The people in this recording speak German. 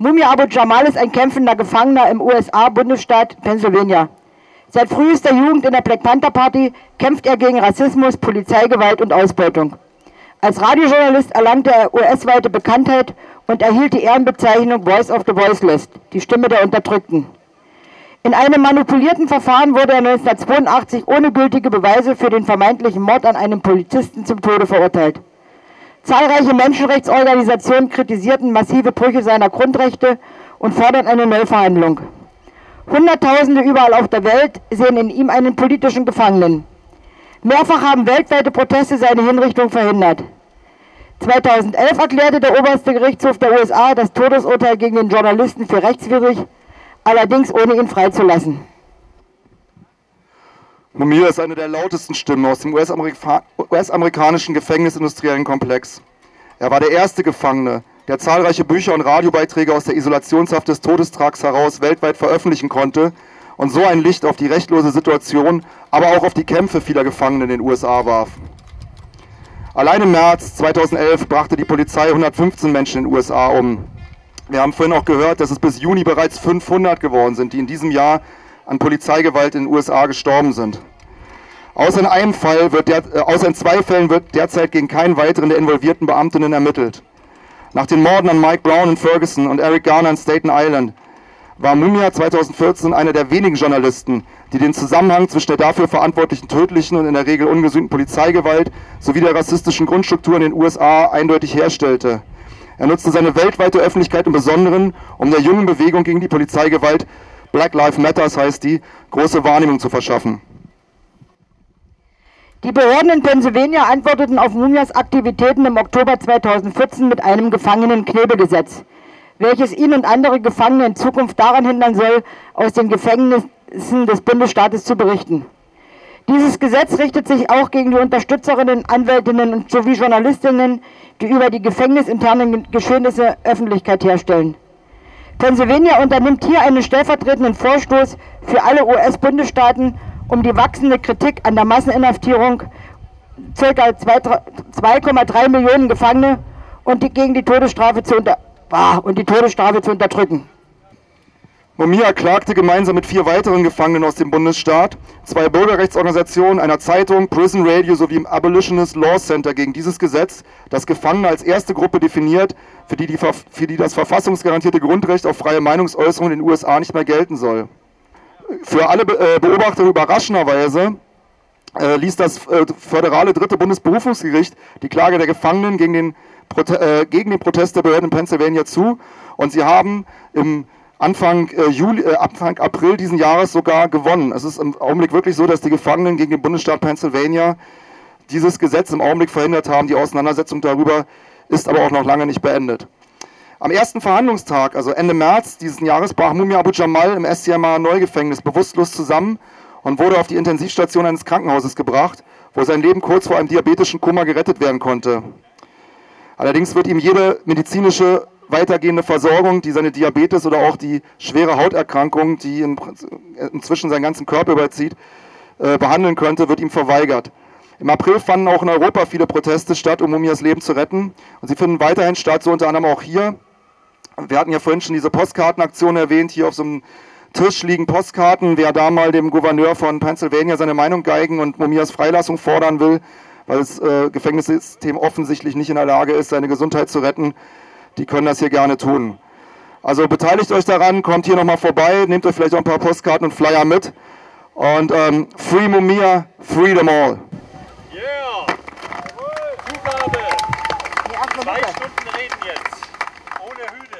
Mumia Abu Jamal ist ein kämpfender Gefangener im USA-Bundesstaat Pennsylvania. Seit frühester Jugend in der Black Panther Party kämpft er gegen Rassismus, Polizeigewalt und Ausbeutung. Als Radiojournalist erlangte er US-weite Bekanntheit und erhielt die Ehrenbezeichnung Voice of the Voiceless, die Stimme der Unterdrückten. In einem manipulierten Verfahren wurde er 1982 ohne gültige Beweise für den vermeintlichen Mord an einem Polizisten zum Tode verurteilt. Zahlreiche Menschenrechtsorganisationen kritisierten massive Brüche seiner Grundrechte und forderten eine Neuverhandlung. Hunderttausende überall auf der Welt sehen in ihm einen politischen Gefangenen. Mehrfach haben weltweite Proteste seine Hinrichtung verhindert. 2011 erklärte der oberste Gerichtshof der USA das Todesurteil gegen den Journalisten für rechtswidrig, allerdings ohne ihn freizulassen. Mumia ist eine der lautesten Stimmen aus dem US-amerikanischen gefängnisindustriellen Komplex. Er war der erste Gefangene, der zahlreiche Bücher und Radiobeiträge aus der Isolationshaft des Todestrags heraus weltweit veröffentlichen konnte und so ein Licht auf die rechtlose Situation, aber auch auf die Kämpfe vieler Gefangenen in den USA warf. Allein im März 2011 brachte die Polizei 115 Menschen in den USA um. Wir haben vorhin auch gehört, dass es bis Juni bereits 500 geworden sind, die in diesem Jahr an Polizeigewalt in den USA gestorben sind. Außer in einem Fall wird der, äh, außer in zwei Fällen wird derzeit gegen keinen weiteren der involvierten Beamtinnen ermittelt. Nach den Morden an Mike Brown in Ferguson und Eric Garner in Staten Island war Mumia 2014 einer der wenigen Journalisten, die den Zusammenhang zwischen der dafür verantwortlichen tödlichen und in der Regel ungesühnten Polizeigewalt sowie der rassistischen Grundstruktur in den USA eindeutig herstellte. Er nutzte seine weltweite Öffentlichkeit im Besonderen, um der jungen Bewegung gegen die Polizeigewalt Black Lives Matters heißt die, große Wahrnehmung zu verschaffen. Die Behörden in Pennsylvania antworteten auf Mumias Aktivitäten im Oktober 2014 mit einem Gefangenenknebelgesetz, welches ihn und andere Gefangene in Zukunft daran hindern soll, aus den Gefängnissen des Bundesstaates zu berichten. Dieses Gesetz richtet sich auch gegen die Unterstützerinnen, Anwältinnen sowie Journalistinnen, die über die gefängnisinternen Geschehnisse Öffentlichkeit herstellen. Pennsylvania unternimmt hier einen stellvertretenden Vorstoß für alle US-Bundesstaaten, um die wachsende Kritik an der Masseninhaftierung ca. 2,3 Millionen Gefangene und die, gegen die Todesstrafe zu unter, ah, und die Todesstrafe zu unterdrücken. Momia klagte gemeinsam mit vier weiteren Gefangenen aus dem Bundesstaat, zwei Bürgerrechtsorganisationen, einer Zeitung, Prison Radio sowie im Abolitionist Law Center gegen dieses Gesetz, das Gefangene als erste Gruppe definiert, für die, die, für die das verfassungsgarantierte Grundrecht auf freie Meinungsäußerung in den USA nicht mehr gelten soll. Für alle äh, Beobachter überraschenderweise äh, ließ das äh, föderale dritte Bundesberufungsgericht die Klage der Gefangenen gegen den, Prote äh, gegen den Protest der Behörden in Pennsylvania zu und sie haben im Anfang, äh, Juli, äh, Anfang April diesen Jahres sogar gewonnen. Es ist im Augenblick wirklich so, dass die Gefangenen gegen den Bundesstaat Pennsylvania dieses Gesetz im Augenblick verhindert haben. Die Auseinandersetzung darüber ist aber auch noch lange nicht beendet. Am ersten Verhandlungstag, also Ende März dieses Jahres, brach Mumia Abu Jamal im SCMA Neugefängnis bewusstlos zusammen und wurde auf die Intensivstation eines Krankenhauses gebracht, wo sein Leben kurz vor einem diabetischen Koma gerettet werden konnte. Allerdings wird ihm jede medizinische weitergehende Versorgung, die seine Diabetes oder auch die schwere Hauterkrankung, die inzwischen seinen ganzen Körper überzieht, äh, behandeln könnte, wird ihm verweigert. Im April fanden auch in Europa viele Proteste statt, um Mumias Leben zu retten. Und sie finden weiterhin statt, so unter anderem auch hier. Wir hatten ja vorhin schon diese Postkartenaktion erwähnt. Hier auf so einem Tisch liegen Postkarten. Wer da mal dem Gouverneur von Pennsylvania seine Meinung geigen und Mumias Freilassung fordern will, weil das äh, Gefängnissystem offensichtlich nicht in der Lage ist, seine Gesundheit zu retten, die können das hier gerne tun. Also beteiligt euch daran, kommt hier nochmal vorbei, nehmt euch vielleicht auch ein paar Postkarten und Flyer mit. Und ähm, Free Mumia, Free them all. Yeah! Zugabe! Zwei Stunden reden jetzt. Ohne Hüte.